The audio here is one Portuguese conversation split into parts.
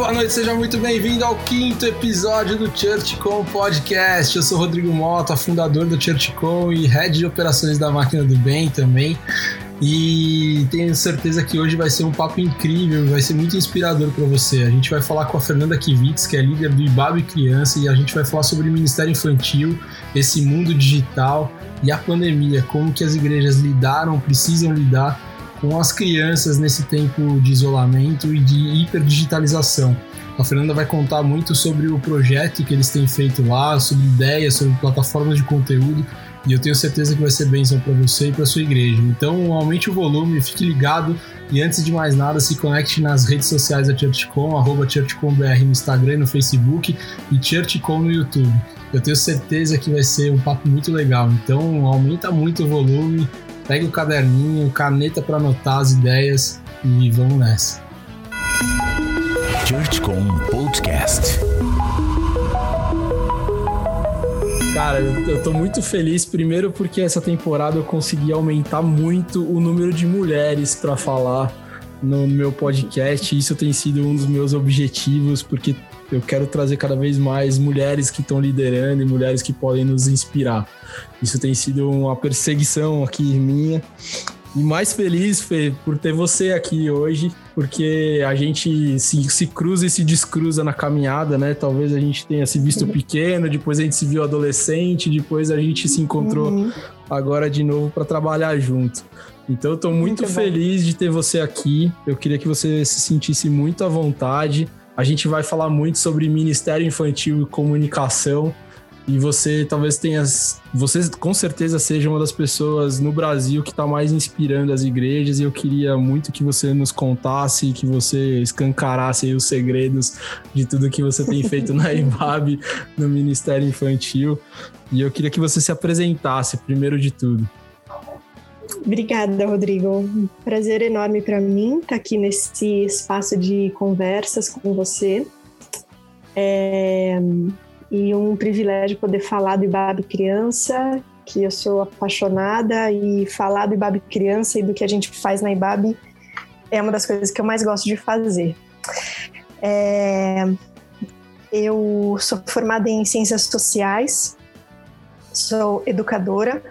boa noite, seja muito bem-vindo ao quinto episódio do ChurchCom Podcast. Eu sou Rodrigo Mota, fundador do ChurchCom e head de operações da Máquina do Bem também. E tenho certeza que hoje vai ser um papo incrível, vai ser muito inspirador para você. A gente vai falar com a Fernanda Kivitz, que é líder do Ibabe Criança, e a gente vai falar sobre o Ministério Infantil, esse mundo digital e a pandemia, como que as igrejas lidaram, precisam lidar com as crianças nesse tempo de isolamento e de hiperdigitalização. A Fernanda vai contar muito sobre o projeto que eles têm feito lá, sobre ideias, sobre plataformas de conteúdo e eu tenho certeza que vai ser bênção para você e para sua igreja. Então, aumente o volume, fique ligado e antes de mais nada, se conecte nas redes sociais da ChurchCom, arroba ChurchComBR no Instagram no Facebook e ChurchCom no YouTube. Eu tenho certeza que vai ser um papo muito legal. Então, aumenta muito o volume, pega o caderninho, caneta para anotar as ideias e vamos nessa. ChurchCom Podcast. Cara, eu tô muito feliz, primeiro porque essa temporada eu consegui aumentar muito o número de mulheres para falar no meu podcast. Isso tem sido um dos meus objetivos, porque eu quero trazer cada vez mais mulheres que estão liderando e mulheres que podem nos inspirar. Isso tem sido uma perseguição aqui minha. E mais feliz, Fê, por ter você aqui hoje, porque a gente se, se cruza e se descruza na caminhada, né? Talvez a gente tenha se visto pequeno, depois a gente se viu adolescente, depois a gente se encontrou uhum. agora de novo para trabalhar junto. Então eu tô muito, muito feliz de ter você aqui. Eu queria que você se sentisse muito à vontade. A gente vai falar muito sobre Ministério Infantil e Comunicação e você talvez tenha. Você com certeza seja uma das pessoas no Brasil que está mais inspirando as igrejas. E eu queria muito que você nos contasse, que você escancarasse os segredos de tudo que você tem feito na IBAB, no Ministério Infantil. E eu queria que você se apresentasse, primeiro de tudo. Obrigada, Rodrigo. Prazer enorme para mim estar tá aqui nesse espaço de conversas com você. É e um privilégio poder falar do Ibabe Criança, que eu sou apaixonada, e falar do Ibabe Criança e do que a gente faz na Ibabe é uma das coisas que eu mais gosto de fazer. É, eu sou formada em Ciências Sociais, sou educadora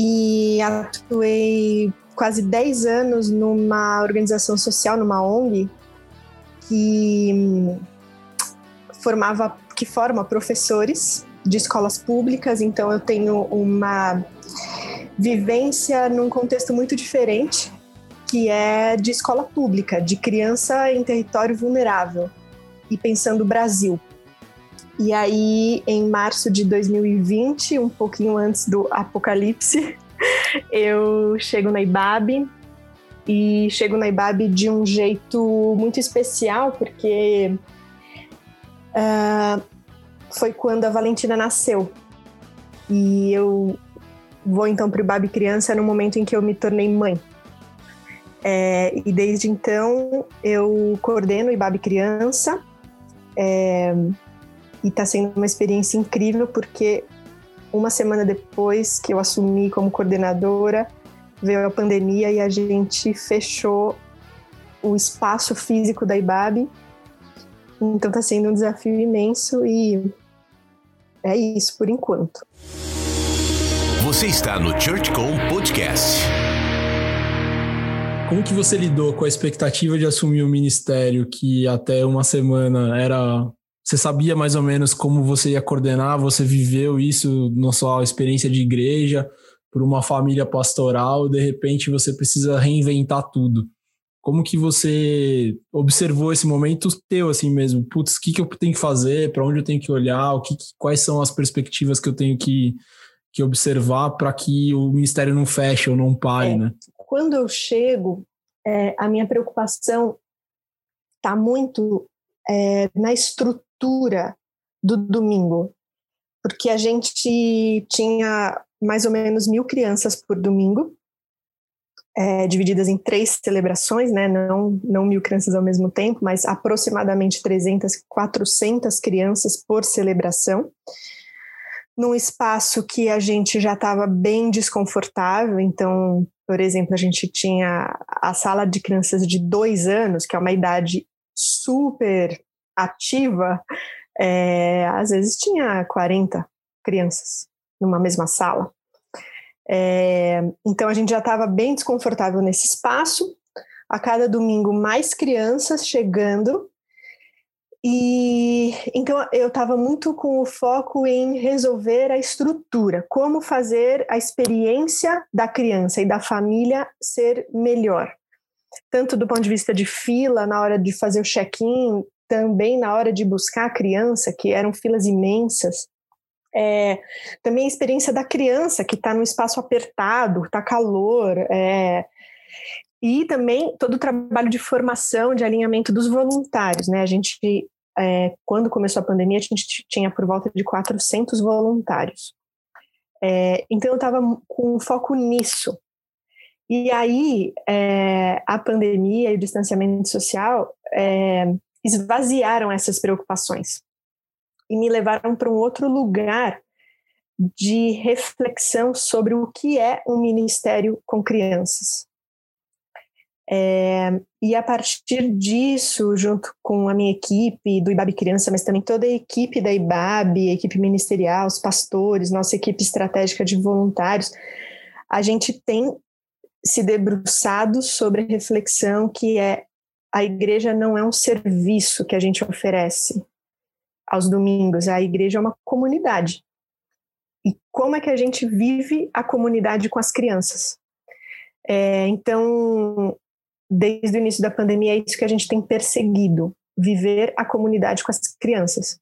e atuei quase 10 anos numa organização social, numa ONG, que formava que forma professores de escolas públicas, então eu tenho uma vivência num contexto muito diferente, que é de escola pública, de criança em território vulnerável e pensando Brasil. E aí, em março de 2020, um pouquinho antes do apocalipse, eu chego na IBAB e chego na IBAB de um jeito muito especial, porque uh, foi quando a Valentina nasceu. E eu vou então para o Babi Criança no momento em que eu me tornei mãe. É, e desde então eu coordeno o IBAB Criança é, e está sendo uma experiência incrível porque uma semana depois que eu assumi como coordenadora veio a pandemia e a gente fechou o espaço físico da IBAB então está sendo um desafio imenso e é isso por enquanto. Você está no ChurchCom Podcast. Como que você lidou com a expectativa de assumir o ministério que até uma semana era você sabia mais ou menos como você ia coordenar, você viveu isso na sua experiência de igreja, por uma família pastoral, de repente você precisa reinventar tudo. Como que você observou esse momento teu, assim mesmo? Putz, o que, que eu tenho que fazer? Para onde eu tenho que olhar? O que, quais são as perspectivas que eu tenho que, que observar para que o ministério não feche ou não pare, é, né? Quando eu chego, é, a minha preocupação está muito é, na estrutura do domingo, porque a gente tinha mais ou menos mil crianças por domingo, é, divididas em três celebrações, né? não, não mil crianças ao mesmo tempo, mas aproximadamente 300, 400 crianças por celebração, num espaço que a gente já estava bem desconfortável. Então, por exemplo, a gente tinha a sala de crianças de dois anos, que é uma idade super ativa, é, às vezes tinha 40 crianças numa mesma sala. É, então a gente já estava bem desconfortável nesse espaço. A cada domingo, mais crianças chegando. E então eu estava muito com o foco em resolver a estrutura, como fazer a experiência da criança e da família ser melhor. Tanto do ponto de vista de fila, na hora de fazer o check-in, também na hora de buscar a criança, que eram filas imensas. É, também a experiência da criança que está no espaço apertado, está calor, é, e também todo o trabalho de formação, de alinhamento dos voluntários, né? A gente, é, quando começou a pandemia, a gente tinha por volta de 400 voluntários. É, então eu estava com foco nisso. E aí é, a pandemia e o distanciamento social é, esvaziaram essas preocupações e me levaram para um outro lugar de reflexão sobre o que é um ministério com crianças. É, e a partir disso, junto com a minha equipe do IBAB Criança, mas também toda a equipe da IBAB, a equipe ministerial, os pastores, nossa equipe estratégica de voluntários, a gente tem se debruçado sobre a reflexão que é a igreja não é um serviço que a gente oferece, aos domingos. A igreja é uma comunidade. E como é que a gente vive a comunidade com as crianças? É, então, desde o início da pandemia, é isso que a gente tem perseguido: viver a comunidade com as crianças.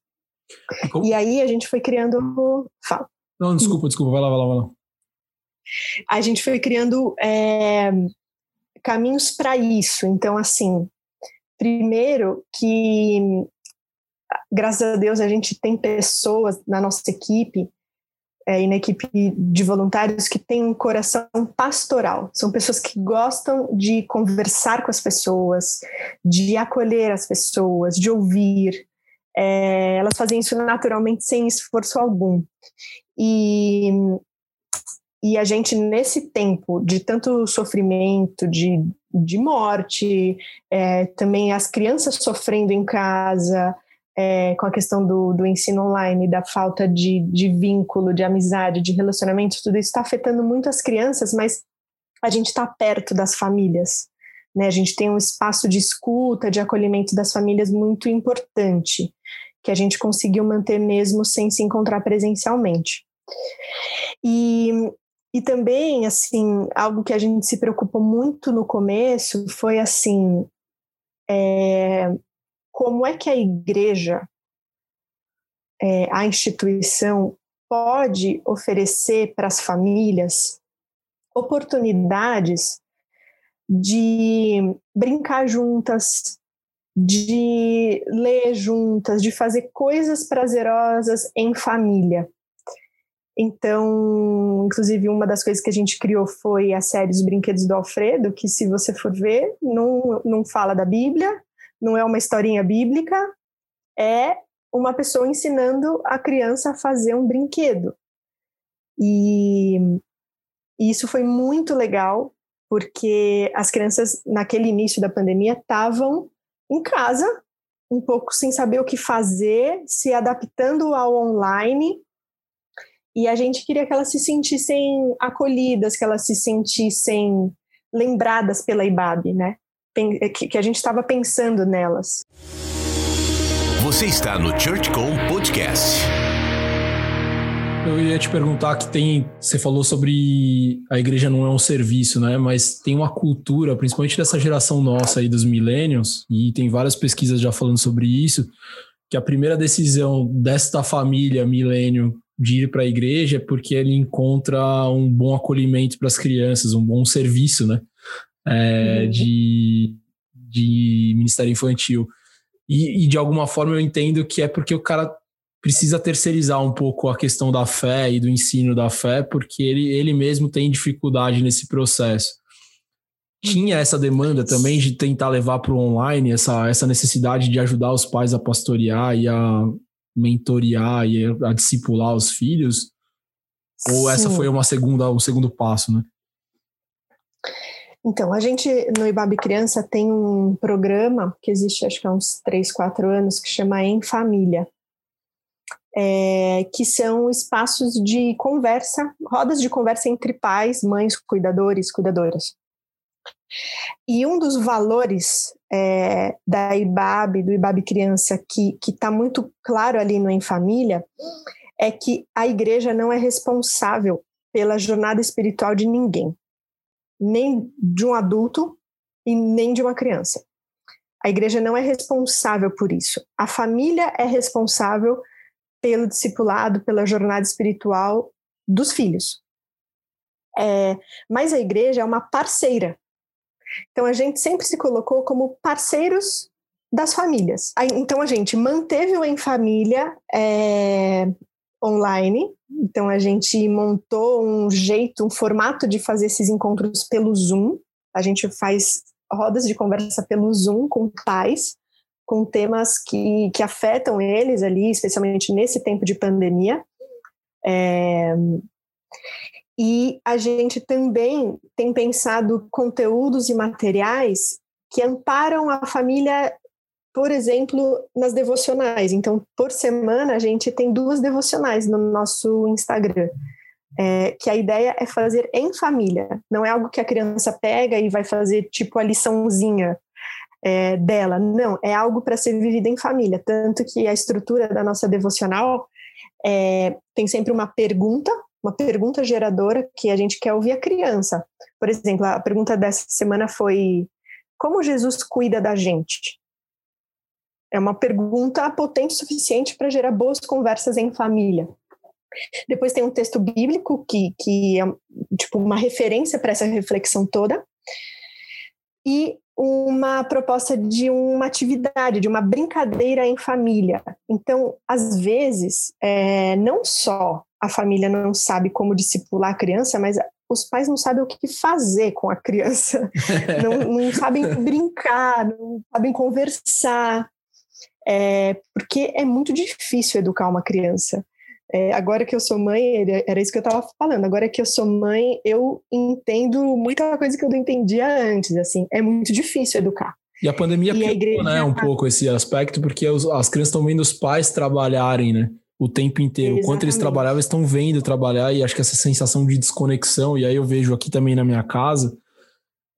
E, e aí a gente foi criando. Fala. Não, desculpa, desculpa, vai lá, vai lá, vai lá. A gente foi criando é, caminhos para isso. Então, assim, primeiro que graças a Deus, a gente tem pessoas na nossa equipe é, e na equipe de voluntários que têm um coração pastoral. São pessoas que gostam de conversar com as pessoas, de acolher as pessoas, de ouvir. É, elas fazem isso naturalmente sem esforço algum. E, e a gente, nesse tempo de tanto sofrimento, de, de morte, é, também as crianças sofrendo em casa, é, com a questão do, do ensino online, da falta de, de vínculo, de amizade, de relacionamento, tudo isso está afetando muito as crianças, mas a gente está perto das famílias. Né? A gente tem um espaço de escuta, de acolhimento das famílias muito importante, que a gente conseguiu manter mesmo sem se encontrar presencialmente. E, e também, assim, algo que a gente se preocupou muito no começo foi, assim, é, como é que a igreja, é, a instituição, pode oferecer para as famílias oportunidades de brincar juntas, de ler juntas, de fazer coisas prazerosas em família. Então, inclusive, uma das coisas que a gente criou foi a série Os Brinquedos do Alfredo, que, se você for ver, não, não fala da Bíblia, não é uma historinha bíblica, é uma pessoa ensinando a criança a fazer um brinquedo. E, e isso foi muito legal, porque as crianças, naquele início da pandemia, estavam em casa, um pouco sem saber o que fazer, se adaptando ao online. E a gente queria que elas se sentissem acolhidas, que elas se sentissem lembradas pela IBAB, né? que a gente estava pensando nelas. Você está no ChurchCom Podcast. Eu ia te perguntar que tem, você falou sobre a igreja não é um serviço, né? Mas tem uma cultura, principalmente dessa geração nossa aí dos millennials, e tem várias pesquisas já falando sobre isso, que a primeira decisão desta família milênio de ir para a igreja é porque ele encontra um bom acolhimento para as crianças, um bom serviço, né? é, uhum. de, de Ministério Infantil. E, e, de alguma forma eu entendo que é porque o cara precisa terceirizar um pouco a questão da fé e do ensino da fé, porque ele, ele mesmo tem dificuldade nesse processo. Tinha essa demanda também de tentar levar para o online, essa, essa necessidade de ajudar os pais a pastorear e a mentorear e a, discipular os filhos? Ou Sim. essa foi uma segunda, um segundo passo, né? Então, a gente no IBAB Criança tem um programa que existe acho que há uns 3, 4 anos, que chama Em Família. É, que são espaços de conversa, rodas de conversa entre pais, mães, cuidadores, cuidadoras. E um dos valores é, da IBAB, do IBAB Criança, que está muito claro ali no Em Família, é que a igreja não é responsável pela jornada espiritual de ninguém nem de um adulto e nem de uma criança. A igreja não é responsável por isso. A família é responsável pelo discipulado, pela jornada espiritual dos filhos. É, mas a igreja é uma parceira. Então a gente sempre se colocou como parceiros das famílias. Então a gente manteve o Em Família é, online. Então a gente montou um jeito, um formato de fazer esses encontros pelo Zoom. A gente faz rodas de conversa pelo Zoom com pais, com temas que, que afetam eles ali, especialmente nesse tempo de pandemia. É, e a gente também tem pensado conteúdos e materiais que amparam a família por exemplo, nas devocionais. Então, por semana, a gente tem duas devocionais no nosso Instagram. É, que a ideia é fazer em família. Não é algo que a criança pega e vai fazer tipo a liçãozinha é, dela. Não, é algo para ser vivido em família. Tanto que a estrutura da nossa devocional é, tem sempre uma pergunta, uma pergunta geradora que a gente quer ouvir a criança. Por exemplo, a pergunta dessa semana foi: Como Jesus cuida da gente? É uma pergunta potente o suficiente para gerar boas conversas em família. Depois tem um texto bíblico que, que é tipo uma referência para essa reflexão toda. E uma proposta de uma atividade, de uma brincadeira em família. Então, às vezes, é, não só a família não sabe como discipular a criança, mas os pais não sabem o que fazer com a criança, não, não sabem brincar, não sabem conversar é, porque é muito difícil educar uma criança. É, agora que eu sou mãe, era isso que eu estava falando. Agora que eu sou mãe, eu entendo muita coisa que eu não entendia antes. Assim, é muito difícil educar. E a pandemia e piorou, né, um pouco esse aspecto, porque os, as crianças estão vendo os pais trabalharem, né? O tempo inteiro. Exatamente. Enquanto eles trabalhavam, eles estão vendo trabalhar, e acho que essa sensação de desconexão, e aí eu vejo aqui também na minha casa,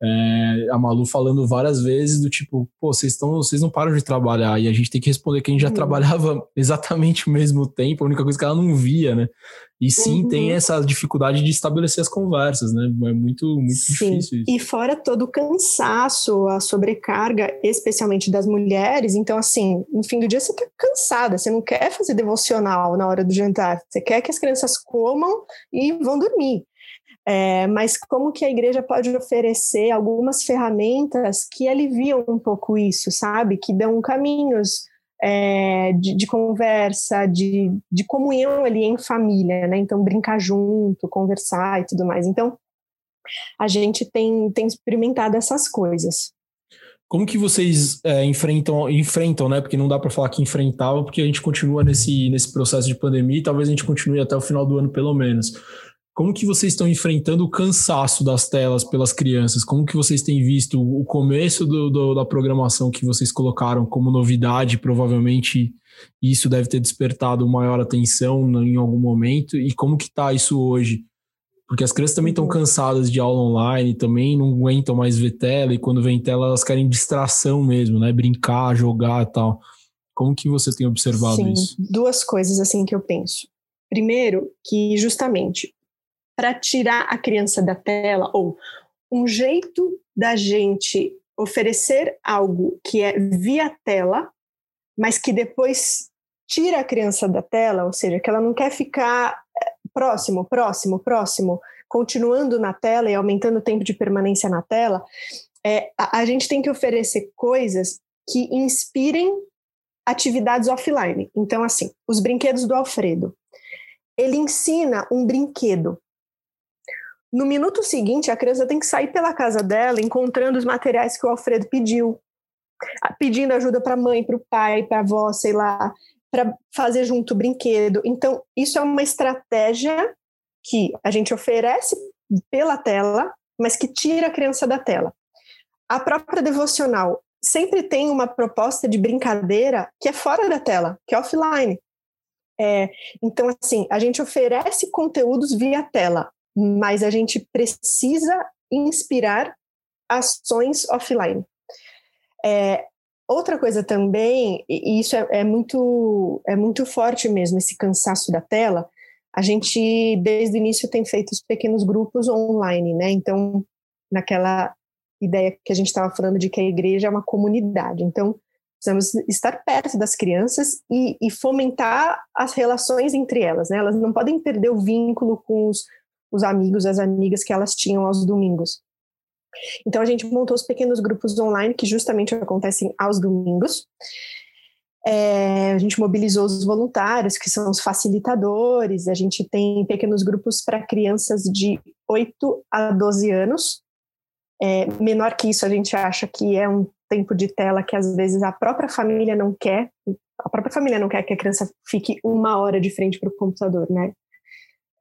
é, a Malu falando várias vezes do tipo, pô, vocês estão, vocês não param de trabalhar e a gente tem que responder que a gente já uhum. trabalhava exatamente o mesmo tempo, a única coisa que ela não via, né? E sim, uhum. tem essa dificuldade de estabelecer as conversas, né? É muito, muito sim. difícil isso. E fora todo o cansaço, a sobrecarga, especialmente das mulheres. Então, assim, no fim do dia você tá cansada, você não quer fazer devocional na hora do jantar, você quer que as crianças comam e vão dormir. É, mas como que a igreja pode oferecer algumas ferramentas que aliviam um pouco isso, sabe? Que dão caminhos é, de, de, conversa, de, de comunhão ali em família, né? Então, brincar junto, conversar e tudo mais. Então, a gente tem, tem experimentado essas coisas. Como que vocês é, enfrentam, enfrentam, né? Porque não dá para falar que enfrentavam, porque a gente continua nesse, nesse processo de pandemia e talvez a gente continue até o final do ano, pelo menos. Como que vocês estão enfrentando o cansaço das telas pelas crianças? Como que vocês têm visto o começo do, do, da programação que vocês colocaram como novidade? Provavelmente isso deve ter despertado maior atenção em algum momento. E como que está isso hoje? Porque as crianças também estão uhum. cansadas de aula online, também não aguentam mais ver tela, e quando vem tela elas querem distração mesmo, né? Brincar, jogar e tal. Como que você tem observado Sim, isso? Duas coisas assim que eu penso. Primeiro, que justamente para tirar a criança da tela, ou um jeito da gente oferecer algo que é via tela, mas que depois tira a criança da tela, ou seja, que ela não quer ficar eh, próximo, próximo, próximo, continuando na tela e aumentando o tempo de permanência na tela, é, a, a gente tem que oferecer coisas que inspirem atividades offline. Então, assim, os brinquedos do Alfredo. Ele ensina um brinquedo no minuto seguinte, a criança tem que sair pela casa dela encontrando os materiais que o Alfredo pediu, pedindo ajuda para a mãe, para o pai, para a avó, sei lá, para fazer junto o brinquedo. Então, isso é uma estratégia que a gente oferece pela tela, mas que tira a criança da tela. A própria devocional sempre tem uma proposta de brincadeira que é fora da tela, que é offline. É, então, assim, a gente oferece conteúdos via tela, mas a gente precisa inspirar ações offline. É, outra coisa também, e isso é, é, muito, é muito forte mesmo, esse cansaço da tela, a gente, desde o início, tem feito os pequenos grupos online, né? Então, naquela ideia que a gente estava falando de que a igreja é uma comunidade. Então, precisamos estar perto das crianças e, e, fomentar as relações entre elas, né? Elas não podem perder o vínculo com os, os amigos, as amigas que elas tinham aos domingos. Então, a gente montou os pequenos grupos online que justamente acontecem aos domingos. É, a gente mobilizou os voluntários, que são os facilitadores, a gente tem pequenos grupos para crianças de 8 a 12 anos, é, menor que isso, a gente acha que é um tempo de tela que às vezes a própria família não quer. A própria família não quer que a criança fique uma hora de frente para o computador, né?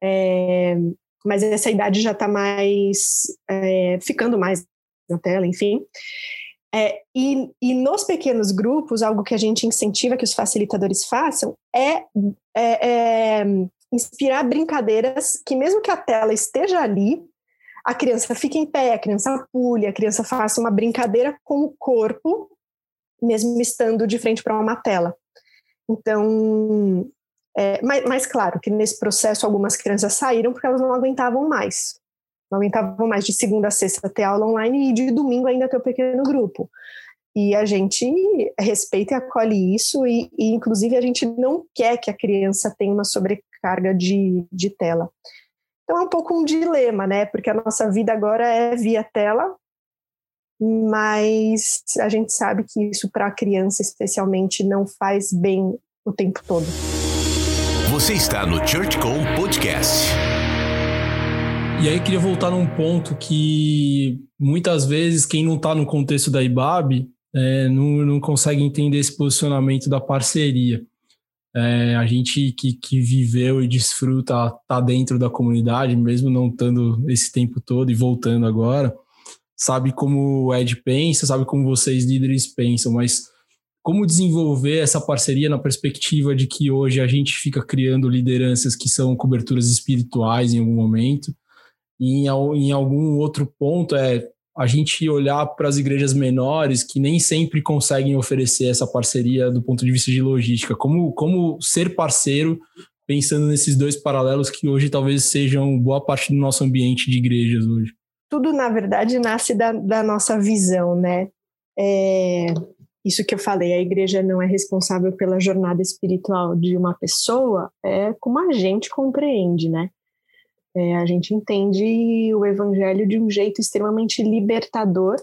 É, mas essa idade já está mais é, ficando mais na tela, enfim. É, e, e, nos pequenos grupos, algo que a gente incentiva que os facilitadores façam é, é, é inspirar brincadeiras que, mesmo que a tela esteja ali, a criança fica em pé, a criança pule, a criança faça uma brincadeira com o corpo, mesmo estando de frente para uma tela. Então, é, mas, mas, claro que nesse processo algumas crianças saíram porque elas não aguentavam mais. Não aguentavam mais de segunda a sexta ter aula online e de domingo ainda ter o um pequeno grupo. E a gente respeita e acolhe isso, e, e, inclusive a gente não quer que a criança tenha uma sobrecarga de, de tela. Então é um pouco um dilema, né? Porque a nossa vida agora é via tela, mas a gente sabe que isso para a criança, especialmente, não faz bem o tempo todo. Você está no ChurchCom Podcast. E aí queria voltar num ponto que muitas vezes quem não está no contexto da IBAB é, não, não consegue entender esse posicionamento da parceria. É, a gente que, que viveu e desfruta tá dentro da comunidade, mesmo não estando esse tempo todo e voltando agora, sabe como o Ed pensa, sabe como vocês líderes pensam, mas como desenvolver essa parceria na perspectiva de que hoje a gente fica criando lideranças que são coberturas espirituais em algum momento, e em, em algum outro ponto é a gente olhar para as igrejas menores que nem sempre conseguem oferecer essa parceria do ponto de vista de logística. Como, como ser parceiro, pensando nesses dois paralelos que hoje talvez sejam boa parte do nosso ambiente de igrejas hoje? Tudo, na verdade, nasce da, da nossa visão, né? É, isso que eu falei, a igreja não é responsável pela jornada espiritual de uma pessoa, é como a gente compreende, né? É, a gente entende o evangelho de um jeito extremamente libertador,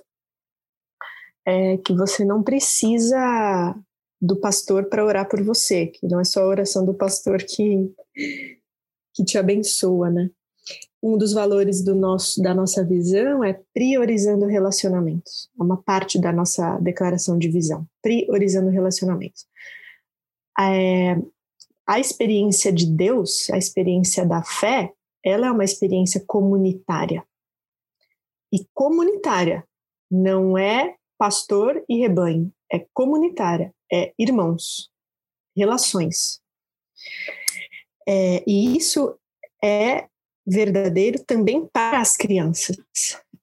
é, que você não precisa do pastor para orar por você, que não é só a oração do pastor que, que te abençoa, né? Um dos valores do nosso, da nossa visão é priorizando relacionamentos. É uma parte da nossa declaração de visão, priorizando relacionamentos. É, a experiência de Deus, a experiência da fé, ela é uma experiência comunitária. E comunitária não é pastor e rebanho, é comunitária, é irmãos, relações. É, e isso é verdadeiro também para as crianças.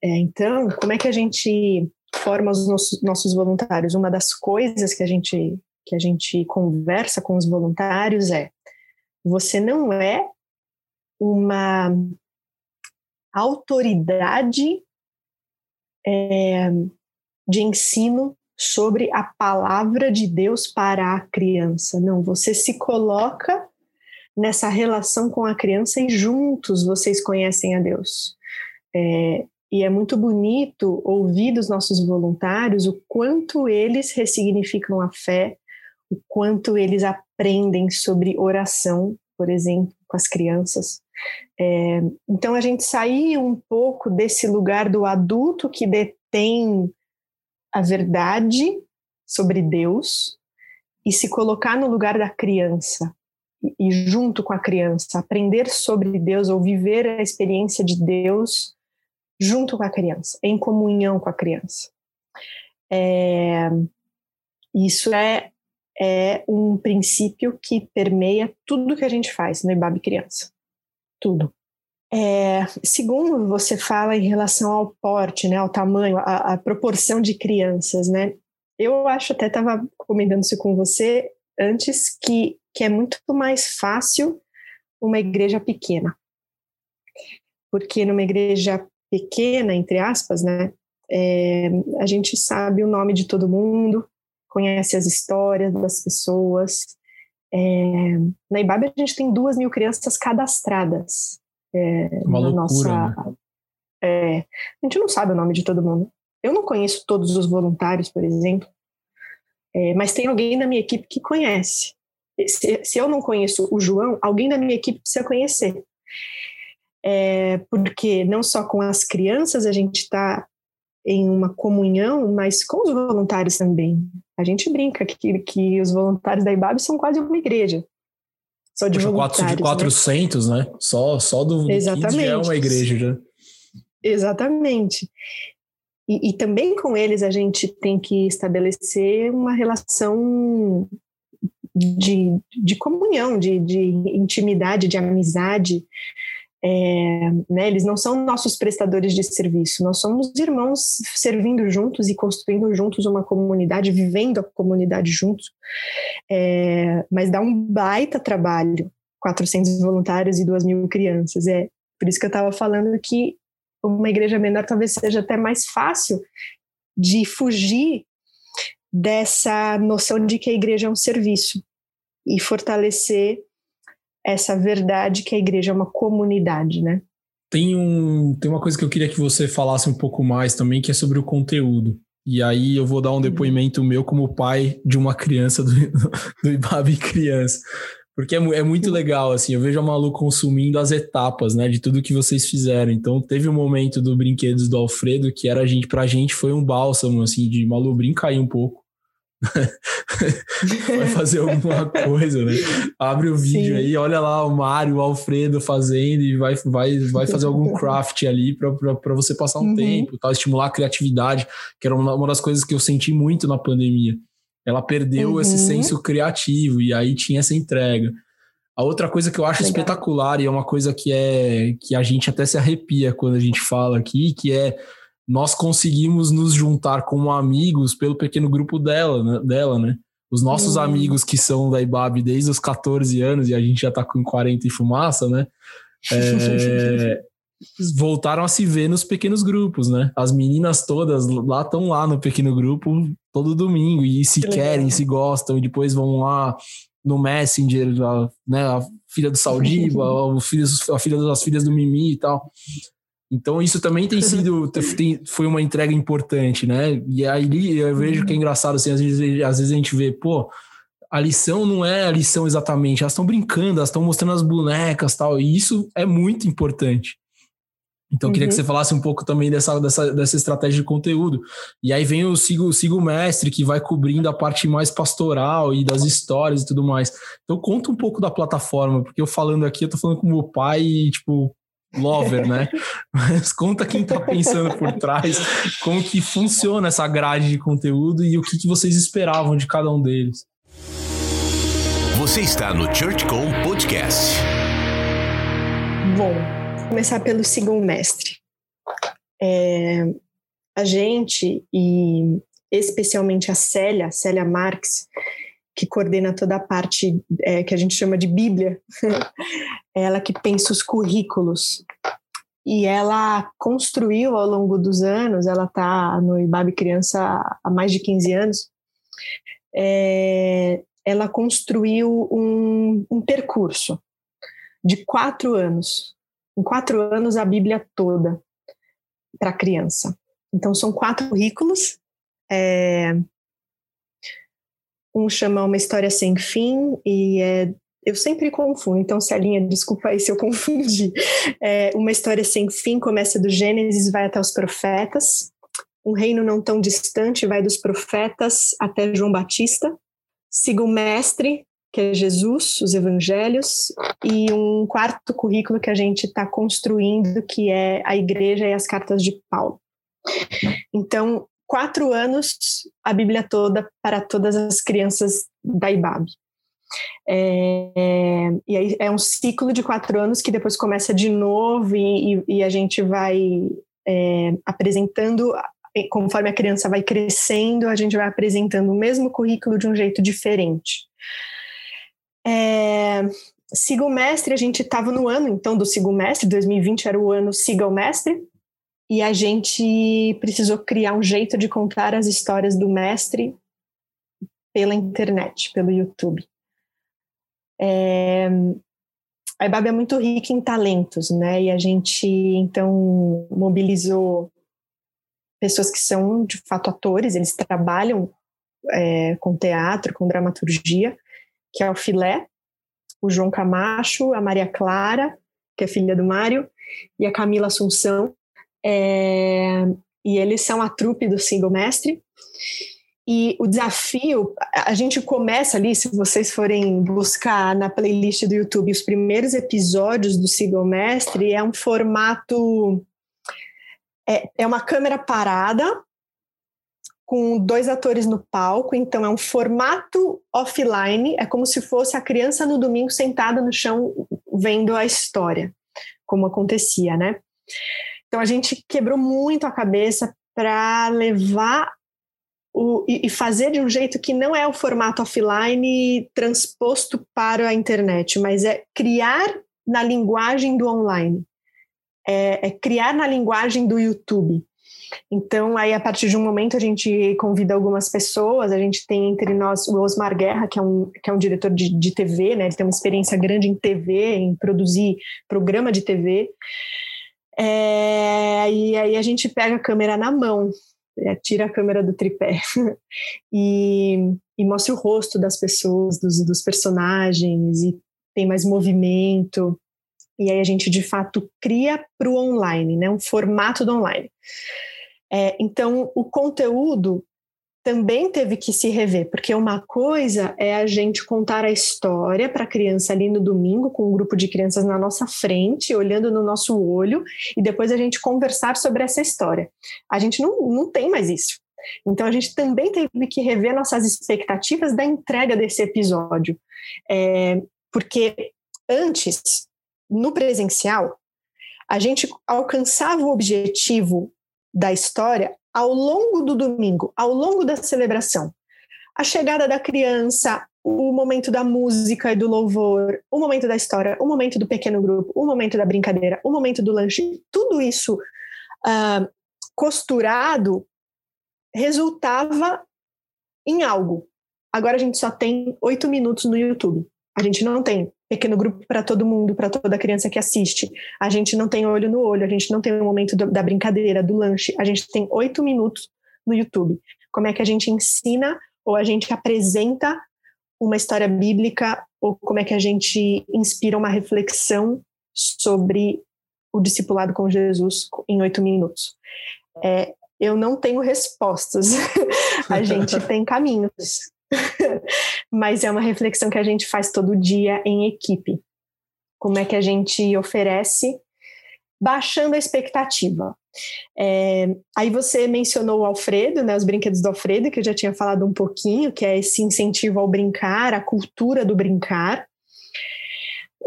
É, então, como é que a gente forma os nossos, nossos voluntários? Uma das coisas que a gente que a gente conversa com os voluntários é: você não é uma autoridade é, de ensino sobre a palavra de Deus para a criança. Não, você se coloca nessa relação com a criança e juntos vocês conhecem a Deus. É, e é muito bonito ouvir dos nossos voluntários o quanto eles ressignificam a fé, o quanto eles aprendem sobre oração, por exemplo, com as crianças. É, então, a gente sair um pouco desse lugar do adulto que detém a verdade sobre Deus e se colocar no lugar da criança e, junto com a criança, aprender sobre Deus ou viver a experiência de Deus junto com a criança, em comunhão com a criança. É, isso é, é um princípio que permeia tudo que a gente faz no IBAB Criança. Tudo. É, segundo, você fala em relação ao porte, né, ao tamanho, a proporção de crianças, né? Eu acho, até estava comentando isso com você antes, que, que é muito mais fácil uma igreja pequena. Porque numa igreja pequena, entre aspas, né, é, a gente sabe o nome de todo mundo, conhece as histórias das pessoas. É, na Ibabe a gente tem duas mil crianças cadastradas. É, Uma na loucura, nossa, né? é, a gente não sabe o nome de todo mundo. Eu não conheço todos os voluntários, por exemplo, é, mas tem alguém da minha equipe que conhece. Se, se, eu não conheço o João, alguém da minha equipe precisa conhecer. É, porque não só com as crianças a gente está em uma comunhão, mas com os voluntários também. A gente brinca que, que os voluntários da IBAB são quase uma igreja. Só de Poxa, voluntários. de 400, né? né? Só, só do, Exatamente. já é uma igreja já. Exatamente. E, e, também com eles a gente tem que estabelecer uma relação de, de comunhão, de, de intimidade, de amizade, é, né, eles não são nossos prestadores de serviço, nós somos irmãos servindo juntos e construindo juntos uma comunidade, vivendo a comunidade juntos. É, mas dá um baita trabalho, 400 voluntários e 2 mil crianças. É por isso que eu estava falando que uma igreja menor talvez seja até mais fácil de fugir dessa noção de que a igreja é um serviço e fortalecer essa verdade que a igreja é uma comunidade, né? Tem, um, tem uma coisa que eu queria que você falasse um pouco mais também, que é sobre o conteúdo. E aí eu vou dar um uhum. depoimento meu como pai de uma criança do, do Ibabe Criança. Porque é, é, muito legal, assim, eu vejo a Malu consumindo as etapas, né, de tudo que vocês fizeram. Então, teve um momento do Brinquedos do Alfredo que era a gente, pra gente foi um bálsamo, assim, de Malu, brinca aí um pouco. vai fazer alguma coisa, né? Abre o vídeo Sim. aí, olha lá o Mário, o Alfredo fazendo e vai, vai, vai fazer algum craft ali para você passar um uhum. tempo, tal, estimular a criatividade, que era uma, uma das coisas que eu senti muito na pandemia. Ela perdeu uhum. esse senso criativo e aí tinha essa entrega. A outra coisa que eu acho Legal. espetacular e é uma coisa que é que a gente até se arrepia quando a gente fala aqui, que é nós conseguimos nos juntar como amigos pelo pequeno grupo dela, né? Dela, né? Os nossos uhum. amigos que são da IBAB desde os 14 anos e a gente já tá com 40 e fumaça, né? É, voltaram a se ver nos pequenos grupos, né? As meninas todas lá estão lá no pequeno grupo todo domingo e se que querem, legal. se gostam e depois vão lá no Messenger, a, né, a filha do Saldiva, a, filha, a filha das filhas do Mimi e tal. Então isso também tem sido, tem, foi uma entrega importante, né? E aí eu vejo que é engraçado, assim, às vezes, às vezes a gente vê, pô, a lição não é a lição exatamente, elas estão brincando, elas estão mostrando as bonecas tal, e isso é muito importante. Então, eu queria uhum. que você falasse um pouco também dessa, dessa, dessa estratégia de conteúdo. E aí vem o Sigo, Sigo Mestre, que vai cobrindo a parte mais pastoral e das histórias e tudo mais. Então, conta um pouco da plataforma, porque eu falando aqui, eu tô falando com meu pai e, tipo, lover, né? Mas conta quem está pensando por trás, como que funciona essa grade de conteúdo e o que, que vocês esperavam de cada um deles. Você está no ChurchCom Podcast. Bom, começar pelo segundo mestre. É, a gente, e especialmente a Célia, Célia Marx, que coordena toda a parte é, que a gente chama de Bíblia, ela que pensa os currículos. E ela construiu ao longo dos anos, ela está no IBAB Criança há mais de 15 anos, é, ela construiu um, um percurso de quatro anos. Em quatro anos, a Bíblia toda para a criança. Então, são quatro currículos. É, um chama Uma História Sem Fim e é eu sempre confundo, então Celinha, desculpa aí se eu confundi. É, uma história sem fim começa do Gênesis, vai até os profetas. Um reino não tão distante vai dos profetas até João Batista. Siga o mestre, que é Jesus, os Evangelhos, e um quarto currículo que a gente está construindo, que é a Igreja e as Cartas de Paulo. Então, quatro anos, a Bíblia toda para todas as crianças da IBAB. É, e aí é um ciclo de quatro anos que depois começa de novo e, e, e a gente vai é, apresentando conforme a criança vai crescendo, a gente vai apresentando o mesmo currículo de um jeito diferente. É, siga o mestre, a gente estava no ano então do siga o mestre, 2020 era o ano siga o mestre, e a gente precisou criar um jeito de contar as histórias do mestre pela internet, pelo YouTube. É, a é muito rica em talentos, né? E a gente então mobilizou pessoas que são de fato atores, eles trabalham é, com teatro, com dramaturgia, que é o Filé, o João Camacho, a Maria Clara, que é filha do Mário, e a Camila Assunção. É, e eles são a trupe do Single Mestre. E o desafio, a gente começa ali, se vocês forem buscar na playlist do YouTube, os primeiros episódios do Single Mestre é um formato. É, é uma câmera parada, com dois atores no palco, então é um formato offline, é como se fosse a criança no domingo sentada no chão vendo a história, como acontecia, né? Então a gente quebrou muito a cabeça para levar o, e fazer de um jeito que não é o formato offline transposto para a internet, mas é criar na linguagem do online, é, é criar na linguagem do YouTube. Então, aí, a partir de um momento, a gente convida algumas pessoas. A gente tem entre nós o Osmar Guerra, que é um, que é um diretor de, de TV, né? Ele tem uma experiência grande em TV, em produzir programa de TV. É, e aí a gente pega a câmera na mão, é, tira a câmera do tripé e, e mostra o rosto das pessoas, dos, dos personagens, e tem mais movimento. E aí a gente, de fato, cria para o online, né? um formato do online. É, então, o conteúdo também teve que se rever, porque uma coisa é a gente contar a história para a criança ali no domingo, com um grupo de crianças na nossa frente, olhando no nosso olho, e depois a gente conversar sobre essa história. A gente não, não tem mais isso. Então, a gente também teve que rever nossas expectativas da entrega desse episódio. É, porque antes, no presencial, a gente alcançava o objetivo da história ao longo do domingo, ao longo da celebração. A chegada da criança, o momento da música e do louvor, o momento da história, o momento do pequeno grupo, o momento da brincadeira, o momento do lanche, tudo isso uh, costurado resultava em algo. Agora a gente só tem oito minutos no YouTube. A gente não tem pequeno grupo para todo mundo, para toda criança que assiste. A gente não tem olho no olho, a gente não tem o momento do, da brincadeira, do lanche. A gente tem oito minutos no YouTube. Como é que a gente ensina ou a gente apresenta uma história bíblica ou como é que a gente inspira uma reflexão sobre o discipulado com Jesus em oito minutos? É, eu não tenho respostas. a gente tem caminhos. Mas é uma reflexão que a gente faz todo dia em equipe. Como é que a gente oferece, baixando a expectativa. É, aí você mencionou o Alfredo, né, os brinquedos do Alfredo, que eu já tinha falado um pouquinho, que é esse incentivo ao brincar, a cultura do brincar.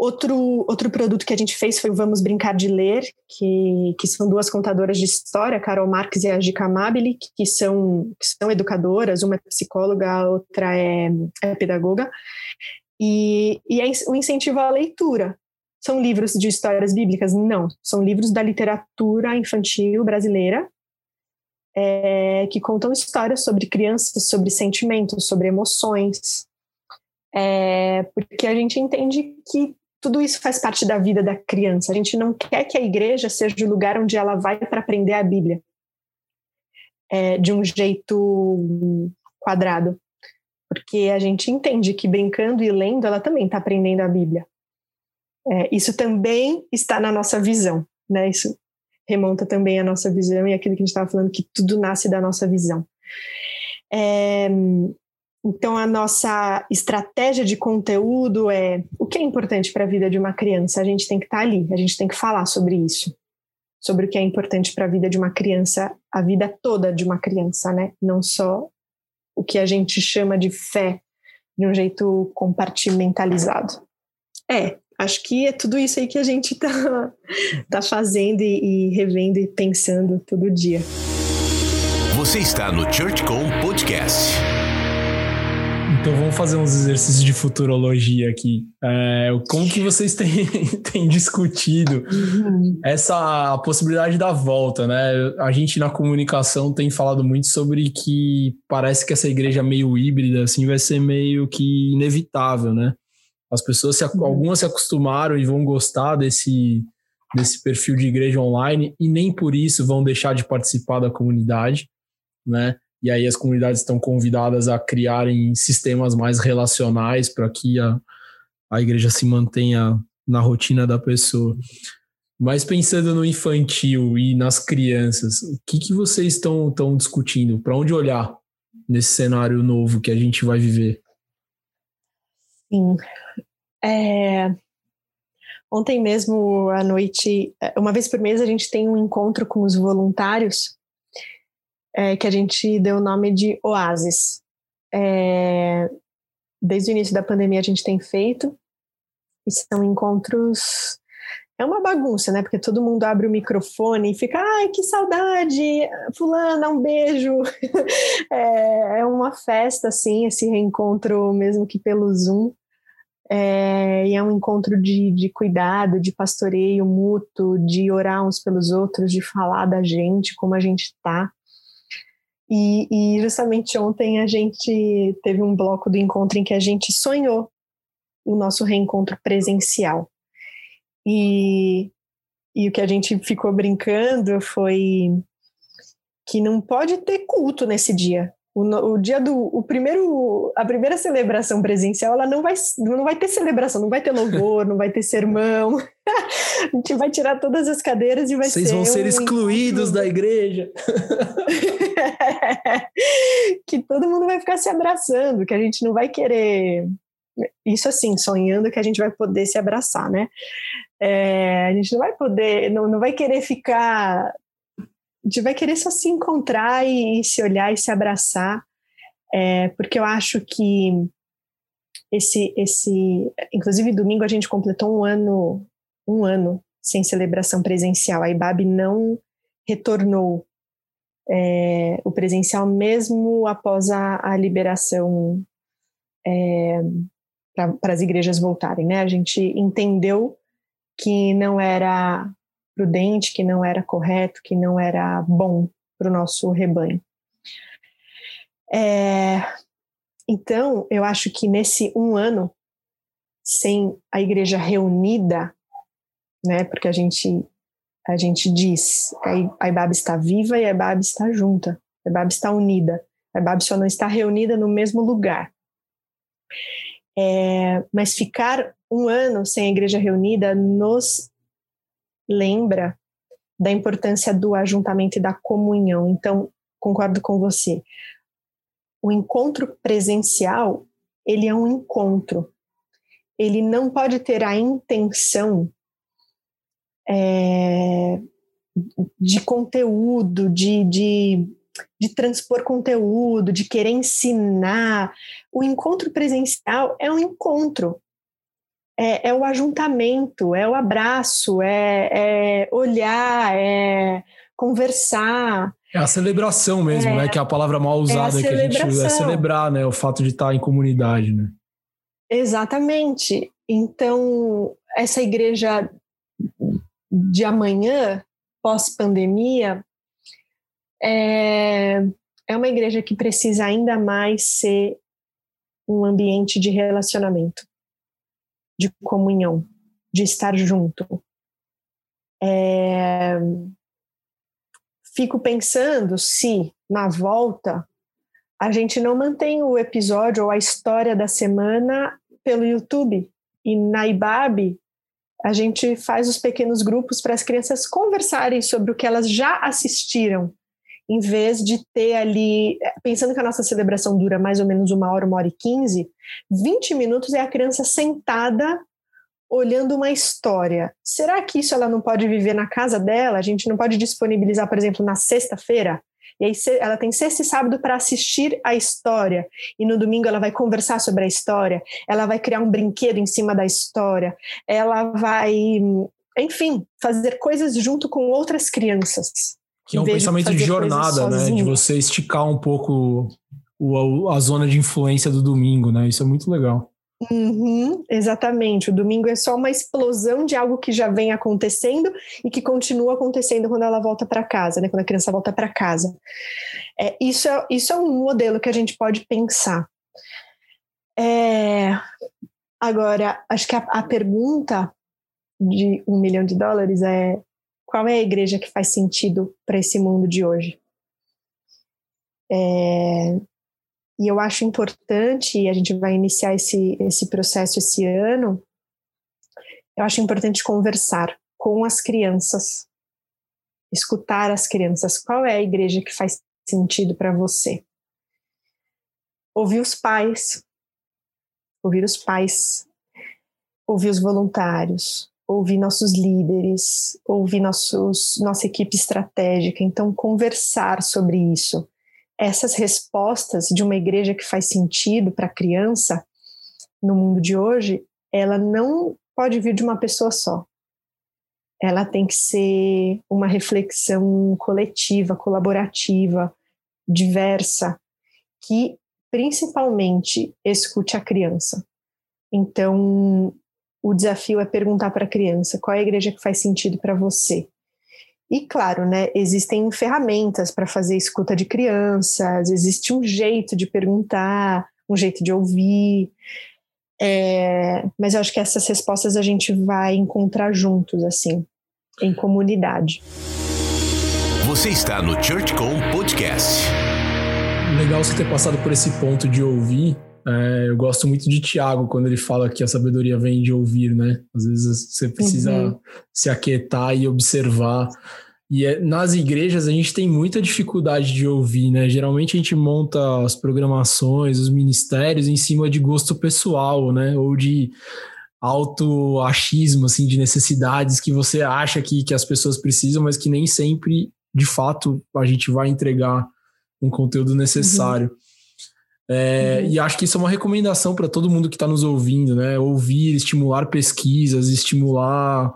Outro, outro produto que a gente fez foi o Vamos Brincar de Ler, que, que são duas contadoras de história, Carol Marques e a Gica Amabile, que são, que são educadoras, uma é psicóloga, a outra é, é pedagoga, e, e é o incentivo à leitura. São livros de histórias bíblicas? Não, são livros da literatura infantil brasileira, é, que contam histórias sobre crianças, sobre sentimentos, sobre emoções, é, porque a gente entende que tudo isso faz parte da vida da criança. A gente não quer que a igreja seja o lugar onde ela vai para aprender a Bíblia é, de um jeito quadrado. Porque a gente entende que brincando e lendo, ela também está aprendendo a Bíblia. É, isso também está na nossa visão, né? Isso remonta também à nossa visão e aquilo que a gente estava falando, que tudo nasce da nossa visão. É, então, a nossa estratégia de conteúdo é o que é importante para a vida de uma criança. A gente tem que estar tá ali, a gente tem que falar sobre isso, sobre o que é importante para a vida de uma criança, a vida toda de uma criança, né? Não só o que a gente chama de fé de um jeito compartimentalizado. É, acho que é tudo isso aí que a gente está tá fazendo e, e revendo e pensando todo dia. Você está no ChurchCom Podcast. Então vamos fazer uns exercícios de futurologia aqui. É, como que vocês têm, têm discutido essa possibilidade da volta, né? A gente na comunicação tem falado muito sobre que parece que essa igreja meio híbrida assim vai ser meio que inevitável, né? As pessoas se, algumas se acostumaram e vão gostar desse desse perfil de igreja online e nem por isso vão deixar de participar da comunidade, né? E aí as comunidades estão convidadas a criarem sistemas mais relacionais para que a, a igreja se mantenha na rotina da pessoa. Mas pensando no infantil e nas crianças, o que, que vocês estão, discutindo? Para onde olhar nesse cenário novo que a gente vai viver? Sim. É... Ontem mesmo à noite, uma vez por mês, a gente tem um encontro com os voluntários é, que a gente deu o nome de Oasis. É, desde o início da pandemia a gente tem feito, e são encontros. É uma bagunça, né? Porque todo mundo abre o microfone e fica, ai, que saudade, fulana, um beijo. é, é uma festa, assim, esse reencontro, mesmo que pelo Zoom. É, e é um encontro de, de cuidado, de pastoreio mútuo, de orar uns pelos outros, de falar da gente, como a gente está. E, e, justamente ontem a gente teve um bloco do encontro em que a gente sonhou o nosso reencontro presencial. E, e o que a gente ficou brincando foi que não pode ter culto nesse dia. O, o, dia do o primeiro a primeira celebração presencial ela não vai não vai ter celebração não vai ter louvor não vai ter sermão a gente vai tirar todas as cadeiras e vai vocês ser vão ser um excluídos da igreja. Que todo mundo vai ficar se abraçando que a gente não vai querer isso assim sonhando que a gente vai poder se abraçar né? É, a gente não vai poder não, não vai querer ficar a gente vai querer só se encontrar e, e se olhar e se abraçar, é, porque eu acho que esse, esse, inclusive domingo a gente completou um ano, um ano sem celebração presencial. A IBAB não retornou é, o presencial mesmo após a, a liberação é, para as igrejas voltarem, né? A gente entendeu que não era prudente, que não era correto, que não era bom para o nosso rebanho. É, então, eu acho que nesse um ano, sem a igreja reunida, né, porque a gente, a gente diz a IBAB está viva e a IBAB está junta, a IBAB está unida, a IBAB só não está reunida no mesmo lugar. É, mas ficar um ano sem a igreja reunida nos lembra da importância do ajuntamento e da comunhão. Então, concordo com você. O encontro presencial, ele é um encontro. Ele não pode ter a intenção é, de conteúdo, de, de, de transpor conteúdo, de querer ensinar. O encontro presencial é um encontro, é, é o ajuntamento, é o abraço, é, é olhar, é conversar. É a celebração mesmo, é, né? Que é a palavra mal é usada é que a gente usa, é celebrar, né? O fato de estar em comunidade, né? Exatamente. Então, essa igreja de amanhã, pós-pandemia, é, é uma igreja que precisa ainda mais ser um ambiente de relacionamento de comunhão, de estar junto. É... Fico pensando se na volta a gente não mantém o episódio ou a história da semana pelo YouTube e na IBAB a gente faz os pequenos grupos para as crianças conversarem sobre o que elas já assistiram em vez de ter ali, pensando que a nossa celebração dura mais ou menos uma hora, uma hora e quinze, 20 minutos é a criança sentada olhando uma história. Será que isso ela não pode viver na casa dela? A gente não pode disponibilizar, por exemplo, na sexta-feira? E aí ela tem sexta e sábado para assistir a história. E no domingo ela vai conversar sobre a história. Ela vai criar um brinquedo em cima da história. Ela vai, enfim, fazer coisas junto com outras crianças. Que é um pensamento de, jornada, né? De você esticar um pouco o, a zona de influência do domingo, né? Isso é muito legal. Uhum, exatamente. O domingo é só uma explosão de algo que já vem acontecendo e que continua acontecendo quando ela volta para casa, né? Quando a criança volta para casa. É, isso, é, isso é um modelo que a gente pode pensar. É, agora, acho que a, a pergunta de um milhão de dólares é qual é a igreja que faz sentido para esse mundo de hoje? É, e eu acho importante, e a gente vai iniciar esse, esse processo esse ano, eu acho importante conversar com as crianças, escutar as crianças. Qual é a igreja que faz sentido para você? Ouvir os pais, ouvir os pais, ouvir os voluntários, ouvir nossos líderes, ouvir nossos, nossa equipe estratégica. Então, conversar sobre isso essas respostas de uma igreja que faz sentido para a criança no mundo de hoje, ela não pode vir de uma pessoa só. Ela tem que ser uma reflexão coletiva, colaborativa, diversa, que principalmente escute a criança. Então, o desafio é perguntar para a criança qual é a igreja que faz sentido para você. E claro, né, existem ferramentas para fazer escuta de crianças, existe um jeito de perguntar, um jeito de ouvir. É, mas eu acho que essas respostas a gente vai encontrar juntos, assim, em comunidade. Você está no ChurchCom Podcast. Legal você ter passado por esse ponto de ouvir. É, eu gosto muito de Tiago quando ele fala que a sabedoria vem de ouvir, né? Às vezes você precisa uhum. se aquietar e observar e é, nas igrejas a gente tem muita dificuldade de ouvir, né? Geralmente a gente monta as programações, os ministérios em cima de gosto pessoal, né? Ou de autoachismo, assim, de necessidades que você acha que, que as pessoas precisam, mas que nem sempre, de fato, a gente vai entregar um conteúdo necessário. Uhum. É, uhum. E acho que isso é uma recomendação para todo mundo que está nos ouvindo, né? Ouvir, estimular pesquisas, estimular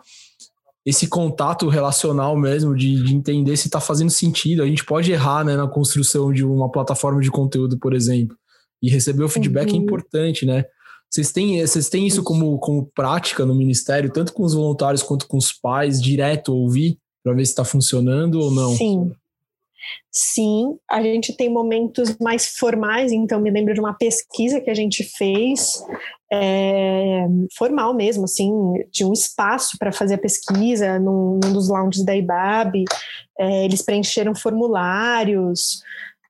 esse contato relacional mesmo, de, de entender se está fazendo sentido. A gente pode errar né, na construção de uma plataforma de conteúdo, por exemplo, e receber o feedback é uhum. é importante, né? Vocês têm, vocês têm isso como, como prática no ministério, tanto com os voluntários quanto com os pais, direto ouvir, para ver se está funcionando ou não? Sim. Sim, a gente tem momentos mais formais, então me lembro de uma pesquisa que a gente fez, é, formal mesmo, assim, de um espaço para fazer a pesquisa num, num, dos lounges da IBAB, é, eles preencheram formulários,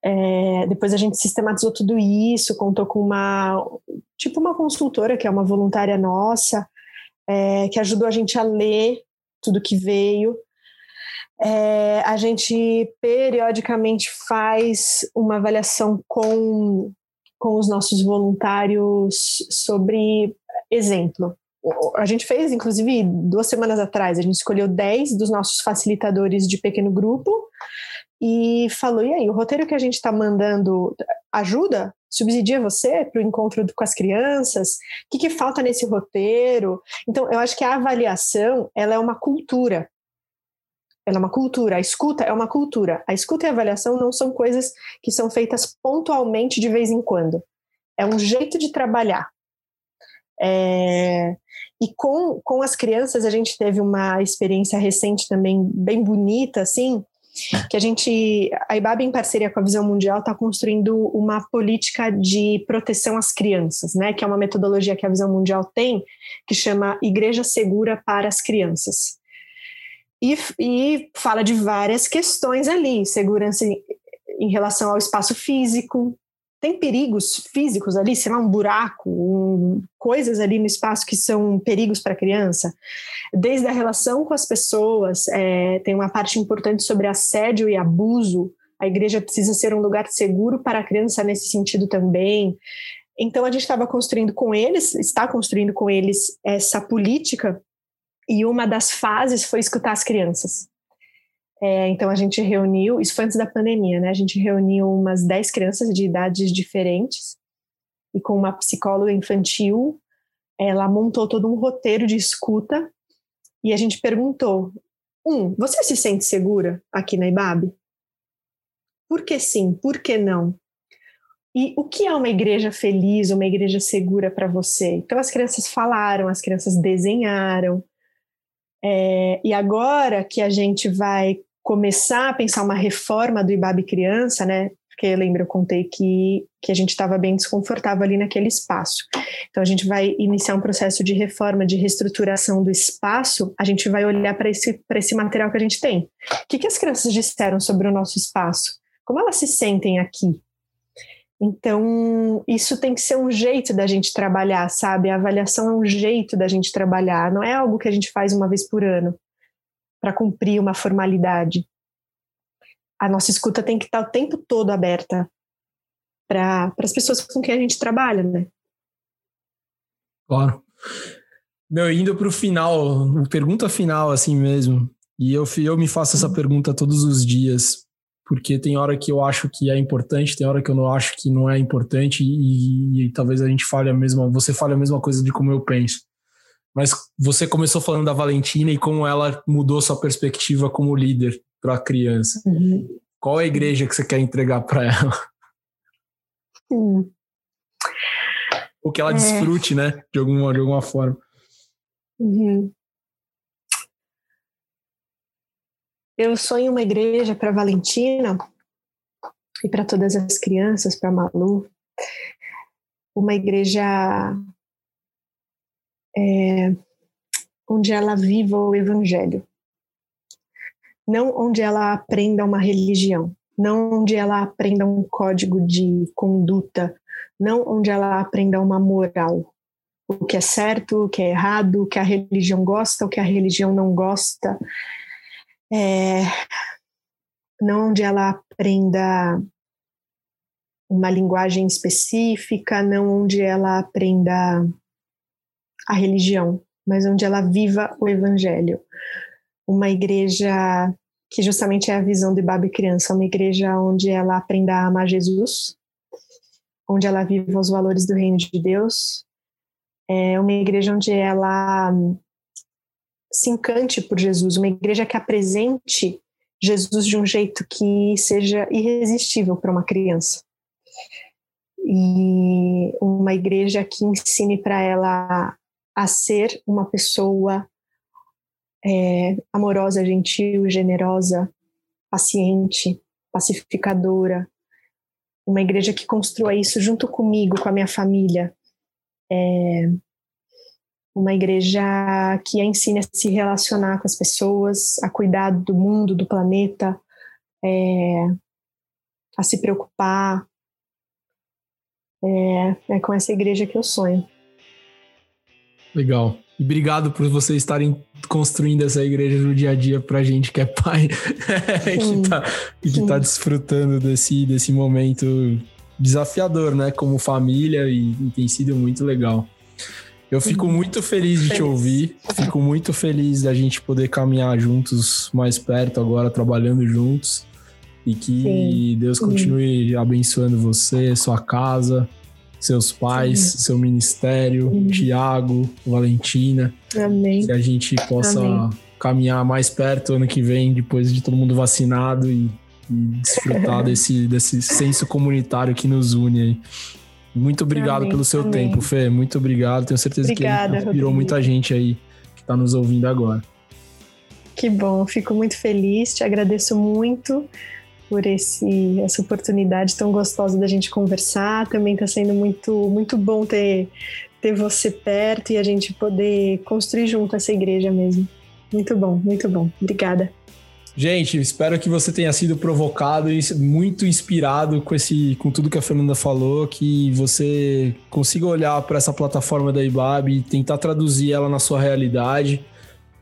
é, depois a gente sistematizou tudo isso, contou com uma, tipo uma consultora, que é uma voluntária nossa, é, que ajudou a gente a ler tudo que veio, é, a gente periodicamente faz uma avaliação com, com os nossos voluntários sobre exemplo. A gente fez, inclusive, duas semanas atrás, a gente escolheu 10 dos nossos facilitadores de pequeno grupo e falou: e aí, o roteiro que a gente está mandando ajuda? Subsidia você para o encontro com as crianças? O que, que falta nesse roteiro? Então, eu acho que a avaliação ela é uma cultura ela é uma cultura, a escuta é uma cultura. A escuta e a avaliação não são coisas que são feitas pontualmente de vez em quando. É um jeito de trabalhar. É... E com, com as crianças, a gente teve uma experiência recente também bem bonita, assim, que a gente, a IBAB, em parceria com a Visão Mundial, está construindo uma política de proteção às crianças, né? Que é uma metodologia que a Visão Mundial tem, que chama Igreja Segura para as Crianças e, e fala de várias questões ali, segurança em, em relação ao espaço físico, tem perigos físicos ali, sei lá, um buraco, um, coisas ali no espaço que são perigos para a criança. Desde a relação com as pessoas, é, tem uma parte importante sobre assédio e abuso A igreja precisa ser um lugar seguro para a criança nesse sentido também. Então a gente estava construindo com eles, está construindo com eles essa política e uma das fases foi escutar as crianças. É, então a gente reuniu, isso foi antes da pandemia, né? A gente reuniu umas 10 crianças de idades diferentes e com uma psicóloga infantil, ela montou todo um roteiro de escuta e a gente perguntou: um, você se sente segura aqui na IBAB? Por que sim? Por que não? E o que é uma igreja feliz, uma igreja segura para você? Então as crianças falaram, as crianças desenharam. É, e agora que a gente vai começar a pensar uma reforma do IBAB Criança, né? Porque lembra, eu contei que, que a gente estava bem desconfortável ali naquele espaço. Então a gente vai iniciar um processo de reforma, de reestruturação do espaço. A gente vai olhar para esse, esse material que a gente tem. O que, que as crianças disseram sobre o nosso espaço? Como elas se sentem aqui? Então, isso tem que ser um jeito da gente trabalhar, sabe? A avaliação é um jeito da gente trabalhar, não é algo que a gente faz uma vez por ano para cumprir uma formalidade. A nossa escuta tem que estar o tempo todo aberta para as pessoas com quem a gente trabalha, né? Claro. Meu, indo para o final, pergunta final assim mesmo. E eu, eu me faço essa uhum. pergunta todos os dias porque tem hora que eu acho que é importante, tem hora que eu não acho que não é importante e, e, talvez a gente fale a mesma, você fale a mesma coisa de como eu penso. Mas você começou falando da Valentina e como ela mudou sua perspectiva como líder para a criança. Uhum. Qual é a igreja que você quer entregar para ela? O que ela é. desfrute, né? De alguma, de alguma forma. Uhum. Eu sonho uma igreja para Valentina e para todas as crianças, para Malu, uma igreja é, onde ela viva o evangelho, não onde ela aprenda uma religião, não onde ela aprenda um código de conduta, não onde ela aprenda uma moral, o que é certo, o que é errado, o que a religião gosta, o que a religião não gosta é, não onde ela aprenda uma linguagem específica, não onde ela aprenda a religião, mas onde ela viva o evangelho. Uma igreja que justamente é a visão de Babi Criança, uma igreja onde ela aprenda a amar Jesus, onde ela viva os valores do reino de Deus, é uma igreja onde ela se encante por Jesus, uma igreja que apresente Jesus de um jeito que seja irresistível para uma criança. E uma igreja que ensine para ela a ser uma pessoa é, amorosa, gentil, generosa, paciente, pacificadora. Uma igreja que construa isso junto comigo, com a minha família. É, uma igreja que a ensine a se relacionar com as pessoas, a cuidar do mundo, do planeta, é, a se preocupar. É, é com essa igreja que eu sonho. Legal. E obrigado por vocês estarem construindo essa igreja no dia a dia pra gente que é pai que tá, que tá desfrutando desse, desse momento desafiador, né? Como família e, e tem sido muito legal. Eu fico muito feliz de te ouvir. Fico muito feliz da gente poder caminhar juntos mais perto agora, trabalhando juntos. E que Sim. Deus continue Sim. abençoando você, sua casa, seus pais, Sim. seu ministério, Tiago, Valentina. Amém. Que a gente possa Amém. caminhar mais perto ano que vem, depois de todo mundo vacinado e, e desfrutar desse, desse senso comunitário que nos une aí. Muito obrigado pelo seu tempo, Fê. Muito obrigado. Tenho certeza Obrigada, que inspirou Rodrigo. muita gente aí que está nos ouvindo agora. Que bom, fico muito feliz. Te agradeço muito por esse, essa oportunidade tão gostosa da gente conversar. Também está sendo muito, muito bom ter, ter você perto e a gente poder construir junto essa igreja mesmo. Muito bom, muito bom. Obrigada. Gente, espero que você tenha sido provocado e muito inspirado com esse, com tudo que a Fernanda falou, que você consiga olhar para essa plataforma da IBAB e tentar traduzir ela na sua realidade.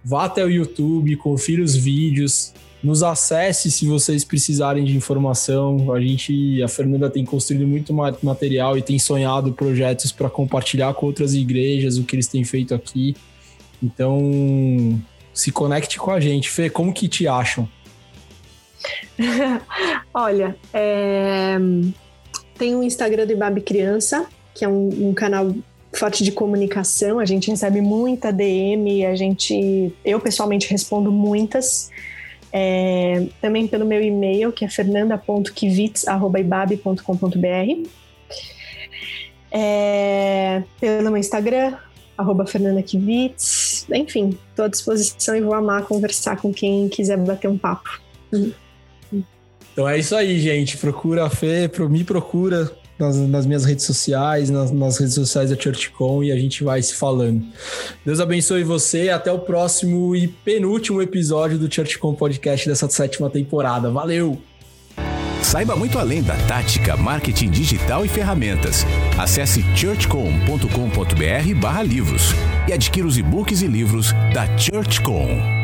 Vá até o YouTube, confira os vídeos, nos acesse se vocês precisarem de informação. A gente, a Fernanda tem construído muito material e tem sonhado projetos para compartilhar com outras igrejas o que eles têm feito aqui. Então, se conecte com a gente. Fê, como que te acham? Olha, é... tem o Instagram do Ibabe Criança, que é um, um, canal forte de comunicação. A gente recebe muita DM, a gente, eu pessoalmente respondo muitas. É, também pelo meu e-mail, que é fernanda.kivitz.ibabe.com.br. É, pelo meu Instagram, arroba Fernanda Kivitz. Enfim, estou à disposição e vou amar conversar com quem quiser bater um papo. Então é isso aí, gente. Procura a Fê, me procura nas, nas minhas redes sociais, nas, nas, redes sociais da ChurchCon e a gente vai se falando. Deus abençoe você até o próximo e penúltimo episódio do ChurchCon Podcast dessa sétima temporada. Valeu! Saiba muito além da tática, marketing digital e ferramentas. Acesse churchcom.com.br barra livros e adquira os e-books e livros da ChurchCon.